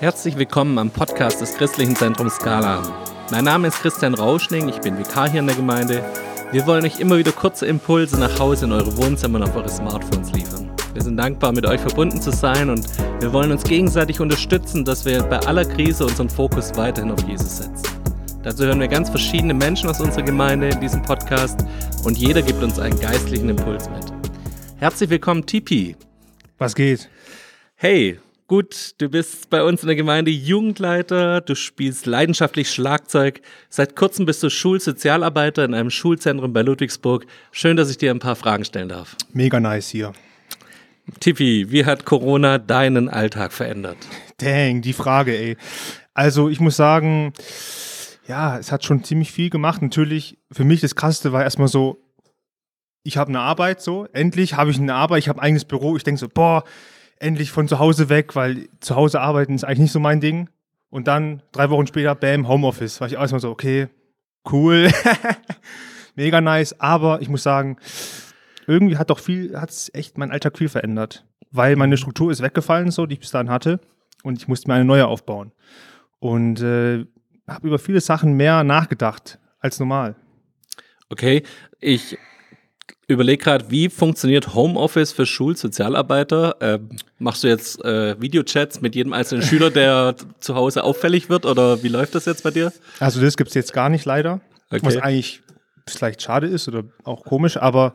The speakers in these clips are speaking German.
Herzlich willkommen am Podcast des Christlichen Zentrums Skala. Mein Name ist Christian Rauschning, ich bin Vikar hier in der Gemeinde. Wir wollen euch immer wieder kurze Impulse nach Hause in eure Wohnzimmer und auf eure Smartphones liefern. Wir sind dankbar, mit euch verbunden zu sein und wir wollen uns gegenseitig unterstützen, dass wir bei aller Krise unseren Fokus weiterhin auf Jesus setzen. Dazu hören wir ganz verschiedene Menschen aus unserer Gemeinde in diesem Podcast und jeder gibt uns einen geistlichen Impuls mit. Herzlich willkommen, Tipi. Was geht? Hey, gut, du bist bei uns in der Gemeinde Jugendleiter, du spielst leidenschaftlich Schlagzeug. Seit kurzem bist du Schulsozialarbeiter in einem Schulzentrum bei Ludwigsburg. Schön, dass ich dir ein paar Fragen stellen darf. Mega nice hier. Tippi, wie hat Corona deinen Alltag verändert? Dang, die Frage, ey. Also ich muss sagen, ja, es hat schon ziemlich viel gemacht. Natürlich, für mich das Krasseste war erstmal so, ich habe eine Arbeit, so, endlich habe ich eine Arbeit, ich habe ein eigenes Büro. Ich denke so, boah, endlich von zu Hause weg, weil zu Hause arbeiten ist eigentlich nicht so mein Ding. Und dann drei Wochen später, bam, Homeoffice. War ich erstmal so, okay, cool, mega nice. Aber ich muss sagen, irgendwie hat doch viel, hat es echt mein Alltag viel verändert. Weil meine Struktur ist weggefallen, so, die ich bis dahin hatte. Und ich musste mir eine neue aufbauen. Und äh, habe über viele Sachen mehr nachgedacht als normal. Okay, ich überlege gerade, wie funktioniert Homeoffice für Schulsozialarbeiter? Ähm, machst du jetzt äh, Videochats mit jedem einzelnen Schüler, der zu Hause auffällig wird oder wie läuft das jetzt bei dir? Also das gibt es jetzt gar nicht leider, Okay. was eigentlich vielleicht schade ist oder auch komisch, aber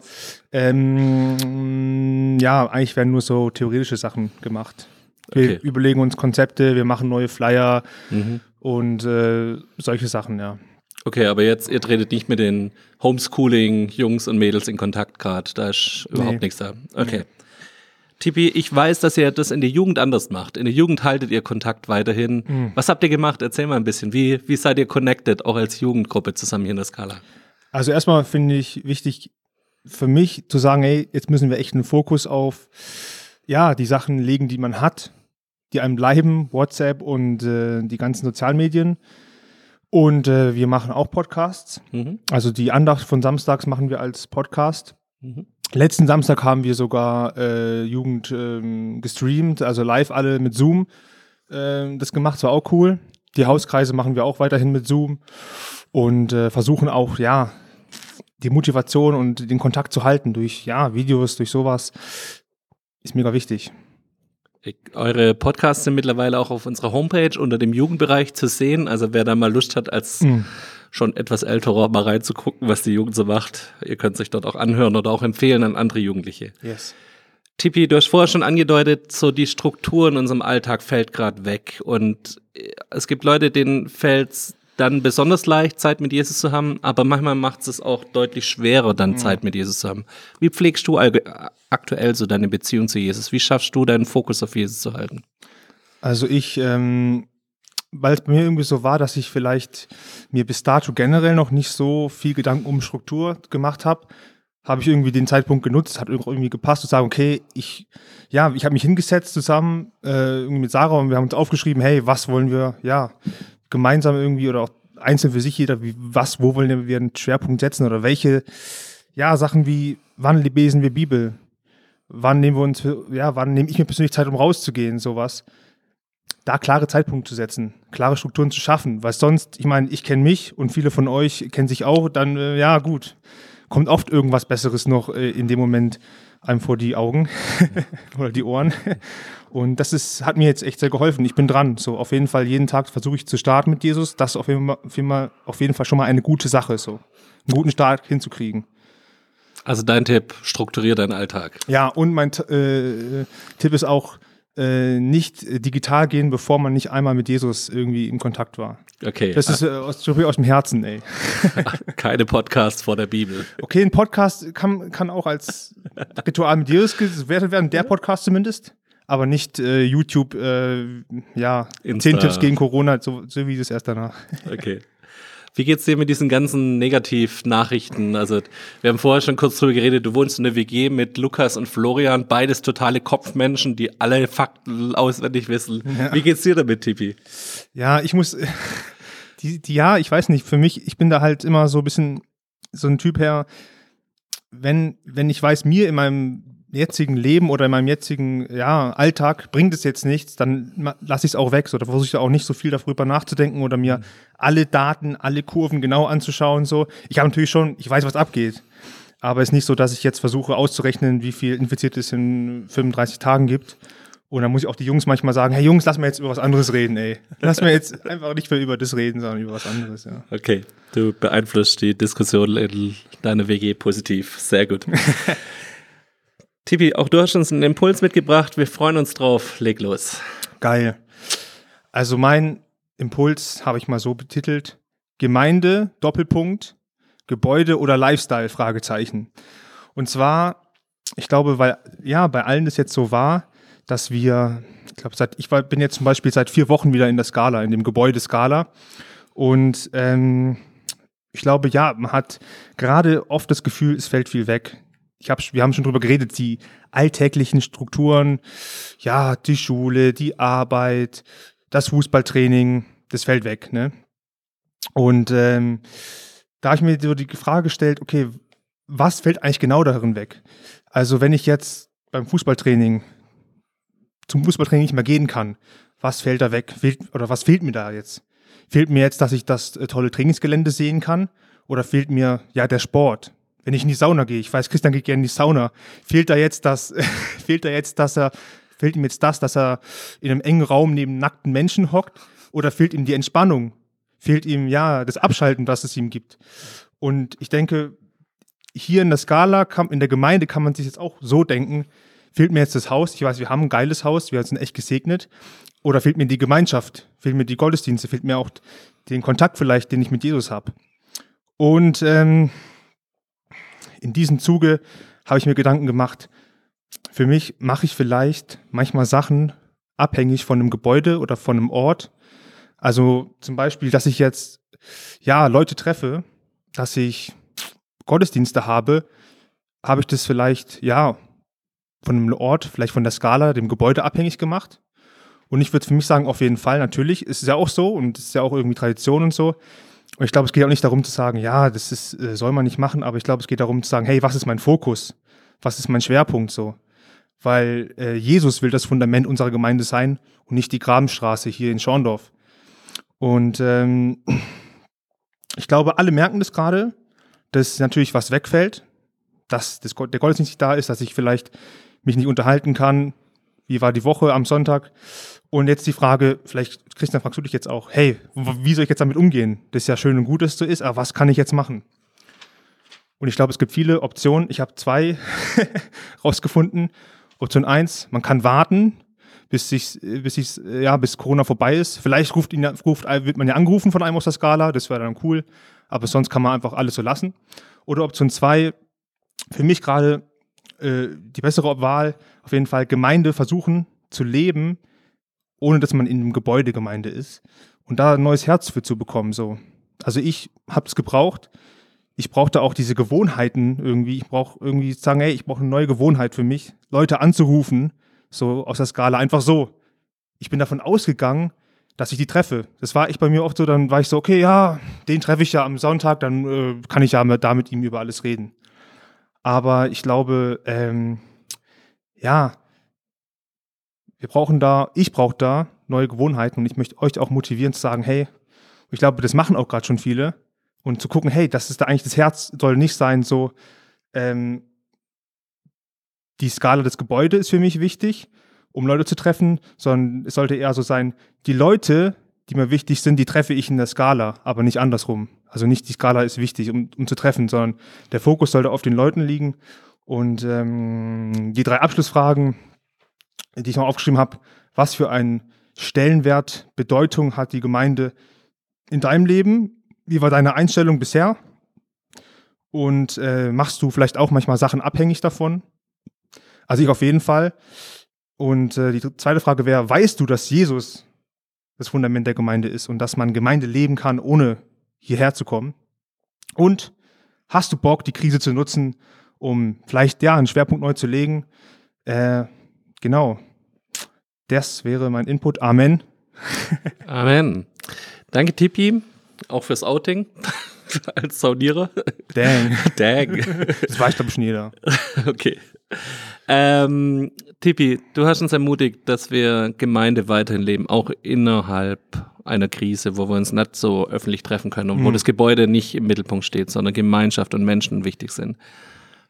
ähm, ja, eigentlich werden nur so theoretische Sachen gemacht. Wir Okay. überlegen uns Konzepte, wir machen neue Flyer Mhm. und äh, solche Sachen, ja. Okay, aber jetzt, ihr tretet nicht mit den Homeschooling-Jungs und Mädels in Kontakt gerade. Da ist überhaupt Nee. nichts da. Okay. Tippi, ich weiß, dass ihr das in der Jugend anders macht. In der Jugend haltet ihr Kontakt weiterhin. Mhm. Was habt ihr gemacht? Erzähl mal ein bisschen. Wie, wie seid ihr connected, auch als Jugendgruppe zusammen hier in der Skala? Also erstmal finde ich wichtig für mich zu sagen, ey, jetzt müssen wir echt einen Fokus auf ja, die Sachen legen, die man hat, die einem bleiben, WhatsApp und äh, die ganzen Sozialmedien. Und äh, wir machen auch Podcasts. Mhm. Also die Andacht von Samstags machen wir als Podcast. Mhm. Letzten Samstag haben wir sogar äh, Jugend ähm, gestreamt, also live alle mit Zoom. Ähm, das gemacht, das war auch cool. Die Hauskreise machen wir auch weiterhin mit Zoom und äh, versuchen auch, ja, die Motivation und den Kontakt zu halten durch, ja, Videos, durch sowas. Ist mega wichtig. Eure Podcasts sind mittlerweile auch auf unserer Homepage unter dem Jugendbereich zu sehen. Also wer da mal Lust hat, als Mhm. schon etwas älterer mal reinzugucken, was die Jugend so macht, ihr könnt sich dort auch anhören oder auch empfehlen an andere Jugendliche. Yes. Tippi, du hast vorher schon angedeutet, so die Struktur in unserem Alltag fällt gerade weg. Und äh, es gibt Leute, denen fällt es dann besonders leicht, Zeit mit Jesus zu haben, aber manchmal macht es auch deutlich schwerer, dann Zeit mit Jesus zu haben. Wie pflegst du aktuell so deine Beziehung zu Jesus? Wie schaffst du deinen Fokus auf Jesus zu halten? Also ich, ähm, weil es bei mir irgendwie so war, dass ich vielleicht mir bis dato generell noch nicht so viel Gedanken um Struktur gemacht habe, habe ich irgendwie den Zeitpunkt genutzt, hat irgendwie gepasst zu sagen, okay, ich, ja, ich habe mich hingesetzt zusammen äh, irgendwie mit Sarah und wir haben uns aufgeschrieben, hey, was wollen wir, ja, gemeinsam irgendwie oder auch einzeln für sich jeder, wie, was, wo wollen wir einen Schwerpunkt setzen oder welche, ja, Sachen wie, wann lesen wir Bibel? Wann nehmen wir uns, ja, wann nehme ich mir persönlich Zeit, um rauszugehen, sowas? Da klare Zeitpunkte zu setzen, klare Strukturen zu schaffen, weil sonst, ich meine, ich kenne mich und viele von euch kennen sich auch, dann, äh, ja, gut, kommt oft irgendwas Besseres noch äh, in dem Moment einem vor die Augen oder die Ohren. Und das ist, hat mir jetzt echt sehr geholfen. Ich bin dran. So, auf jeden Fall jeden Tag versuche ich zu starten mit Jesus. Das ist auf jeden, Fall, auf jeden Fall- auf jeden Fall schon mal eine gute Sache, so. Einen guten Start hinzukriegen. Also dein Tipp, strukturier deinen Alltag. Ja, und mein äh, Tipp ist auch, äh, nicht digital gehen, bevor man nicht einmal mit Jesus irgendwie in Kontakt war. Okay, Das ist äh, aus, aus dem Herzen, ey. keine Podcasts vor der Bibel. Okay, ein Podcast kann, kann auch als Ritual mit Jesus gewertet werden, der Podcast zumindest. Aber nicht äh, YouTube, äh, ja, Insta. 10 Tipps gegen Corona, so, so wie das erst danach. Okay. Wie geht's dir mit diesen ganzen Negativnachrichten? Also, wir haben vorher schon kurz drüber geredet, du wohnst in der WG mit Lukas und Florian, beides totale Kopfmenschen, die alle Fakten auswendig wissen. Wie geht's dir damit, Tippi? Ja, ich muss, die, die, ja, ich weiß nicht, für mich, ich bin da halt immer so ein bisschen so ein Typ her, wenn, wenn ich weiß, mir in meinem jetzigen Leben oder in meinem jetzigen ja, Alltag bringt es jetzt nichts, dann lasse ich es auch weg. So, da versuche ich auch nicht so viel darüber nachzudenken oder mir alle Daten, alle Kurven genau anzuschauen. So, ich habe natürlich schon, ich weiß, was abgeht. Aber es ist nicht so, dass ich jetzt versuche auszurechnen, wie viel Infizierte es in 35 Tagen gibt. Und dann muss ich auch die Jungs manchmal sagen, hey Jungs, lass mal jetzt über was anderes reden, ey. Lass mal jetzt einfach nicht mehr über das reden, sondern über was anderes, ja. Okay, du beeinflusst die Diskussion in deiner WG positiv. Sehr gut. Tipi, auch du hast uns einen Impuls mitgebracht. Wir freuen uns drauf. Leg los. Geil. Also mein Impuls habe ich mal so betitelt. Gemeinde, Doppelpunkt, Gebäude oder Lifestyle, Fragezeichen. Und zwar, ich glaube, weil, ja, bei allen das jetzt so war, dass wir, ich glaube, seit, ich war, bin jetzt zum Beispiel seit vier Wochen wieder in der Skala, in dem Gebäude Skala. Und ähm, ich glaube, ja, man hat gerade oft das Gefühl, es fällt viel weg. Ich hab, wir haben schon drüber geredet, die alltäglichen Strukturen, ja, die Schule, die Arbeit, das Fußballtraining, das fällt weg. Ne? Und ähm, da habe ich mir so die Frage gestellt, okay, was fällt eigentlich genau darin weg? Also wenn ich jetzt beim Fußballtraining zum Fußballtraining nicht mehr gehen kann, was fällt da weg? Fehlt, oder was fehlt mir da jetzt? Fehlt mir jetzt, dass ich das äh, tolle Trainingsgelände sehen kann? Oder fehlt mir ja der Sport? Wenn ich in die Sauna gehe, ich weiß, Christian geht gerne in die Sauna, fehlt da jetzt das, fehlt da jetzt, dass er, fehlt ihm jetzt das, dass er in einem engen Raum neben nackten Menschen hockt? Oder fehlt ihm die Entspannung? Fehlt ihm ja das Abschalten, was es ihm gibt? Und ich denke, hier in der Skala, in der Gemeinde kann man sich jetzt auch so denken, fehlt mir jetzt das Haus? Ich weiß, wir haben ein geiles Haus, wir sind echt gesegnet. Oder fehlt mir die Gemeinschaft? Fehlt mir die Gottesdienste? Fehlt mir auch den Kontakt vielleicht, den ich mit Jesus habe? Und ähm, in diesem Zuge habe ich mir Gedanken gemacht, für mich mache ich vielleicht manchmal Sachen abhängig von einem Gebäude oder von einem Ort. Also zum Beispiel, dass ich jetzt ja Leute treffe, dass ich Gottesdienste habe, habe ich das vielleicht ja von einem Ort, vielleicht von der Skala, dem Gebäude abhängig gemacht. Und ich würde für mich sagen, auf jeden Fall, natürlich, ist es ja auch so und es ist ja auch irgendwie Tradition und so. Und ich glaube, es geht auch nicht darum zu sagen, ja, das ist, äh, soll man nicht machen, aber ich glaube, es geht darum zu sagen, hey, was ist mein Fokus? Was ist mein Schwerpunkt so? Weil äh, Jesus will das Fundament unserer Gemeinde sein und nicht die Grabenstraße hier in Schorndorf. Und ähm, ich glaube, alle merken das gerade, dass natürlich was wegfällt, dass das, der Gottesdienst nicht da ist, dass ich vielleicht mich nicht unterhalten kann. Wie war die Woche am Sonntag? Und jetzt die Frage, vielleicht, Christian, fragst du dich jetzt auch, hey, wie soll ich jetzt damit umgehen? Das ist ja schön und gut, dass es so ist, aber was kann ich jetzt machen? Und ich glaube, es gibt viele Optionen. Ich habe zwei rausgefunden. Option eins: man kann warten, bis sich, bis sich, ja, bis Corona vorbei ist. Vielleicht ruft ihn, ruft, wird man ja angerufen von einem aus der Skala, das wäre dann cool. Aber sonst kann man einfach alles so lassen. Oder Option zwei: für mich gerade äh, die bessere Wahl, auf jeden Fall Gemeinde versuchen zu leben, ohne dass man in einem Gebäudegemeinde ist und da ein neues Herz für zu bekommen. So. Also ich habe es gebraucht. Ich brauchte auch diese Gewohnheiten irgendwie. Ich brauche irgendwie sagen, hey, ich brauche eine neue Gewohnheit für mich, Leute anzurufen, so aus der Skala, einfach so. Ich bin davon ausgegangen, dass ich die treffe. Das war ich bei mir oft so, dann war ich so, okay, ja, den treffe ich ja am Sonntag, dann äh, kann ich ja da mit ihm über alles reden. Aber ich glaube, ähm, ja, wir brauchen da, ich brauche da neue Gewohnheiten und ich möchte euch auch motivieren zu sagen, hey, ich glaube, das machen auch gerade schon viele und zu gucken, hey, das ist da eigentlich das Herz, soll nicht sein, so ähm, die Skala des Gebäudes ist für mich wichtig, um Leute zu treffen, sondern es sollte eher so sein, die Leute, die mir wichtig sind, die treffe ich in der Skala, aber nicht andersrum. Also nicht die Skala ist wichtig, um, um zu treffen, sondern der Fokus sollte auf den Leuten liegen. Und ähm, die drei Abschlussfragen, die ich noch aufgeschrieben habe, was für einen Stellenwert, Bedeutung hat die Gemeinde in deinem Leben? Wie war deine Einstellung bisher? Und äh, machst du vielleicht auch manchmal Sachen abhängig davon? Also ich auf jeden Fall. Und äh, die zweite Frage wäre, weißt du, dass Jesus das Fundament der Gemeinde ist und dass man Gemeinde leben kann, ohne hierher zu kommen? Und hast du Bock, die Krise zu nutzen, um vielleicht ja einen Schwerpunkt neu zu legen? Äh, genau. Das wäre mein Input. Amen. Amen. Danke, Tippi, auch fürs Outing als Saunierer. Dang. Dang. Das weiß, glaube ich, schon jeder. Okay. Ähm, Tippi, du hast uns ermutigt, dass wir Gemeinde weiterhin leben, auch innerhalb einer Krise, wo wir uns nicht so öffentlich treffen können und mhm. wo das Gebäude nicht im Mittelpunkt steht, sondern Gemeinschaft und Menschen wichtig sind.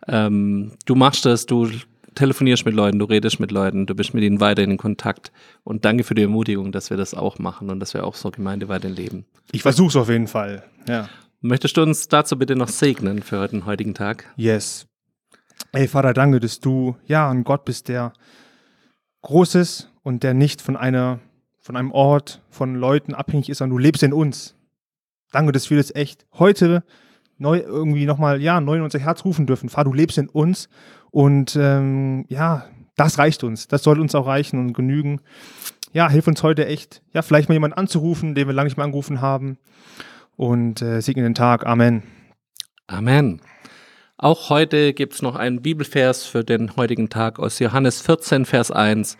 Ähm, du machst das, du telefonierst mit Leuten, du redest mit Leuten, du bist mit ihnen weiterhin in Kontakt. Und danke für die Ermutigung, dass wir das auch machen und dass wir auch so Gemeinde weiterhin leben. Ich versuche es auf jeden Fall. Ja. Möchtest du uns dazu bitte noch segnen für den heutigen Tag? Yes. Ey, Vater, danke, dass du ja ein Gott bist, der groß ist und der nicht von einer, von einem Ort, von Leuten abhängig ist, sondern du lebst in uns. Danke, dass wir das echt heute neu irgendwie nochmal, ja, neu in unser Herz rufen dürfen. Vater, du lebst in uns und ähm, ja, das reicht uns. Das soll uns auch reichen und genügen. Ja, hilf uns heute echt, ja, vielleicht mal jemanden anzurufen, den wir lange nicht mehr angerufen haben. Und äh, segne den Tag. Amen. Amen. Auch heute gibt es noch einen Bibelvers für den heutigen Tag aus Johannes 14, Vers 1.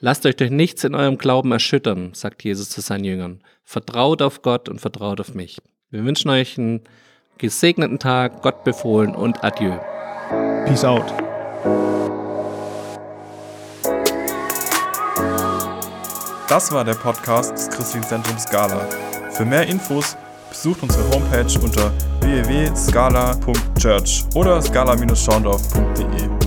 Lasst euch durch nichts in eurem Glauben erschüttern, sagt Jesus zu seinen Jüngern. Vertraut auf Gott und vertraut auf mich. Wir wünschen euch einen gesegneten Tag, Gott befohlen und Adieu. Peace out. Das war der Podcast des Christlichen Zentrums Scala. Für mehr Infos besucht unsere Homepage unter www.scala.church oder scala-schaundorf.de.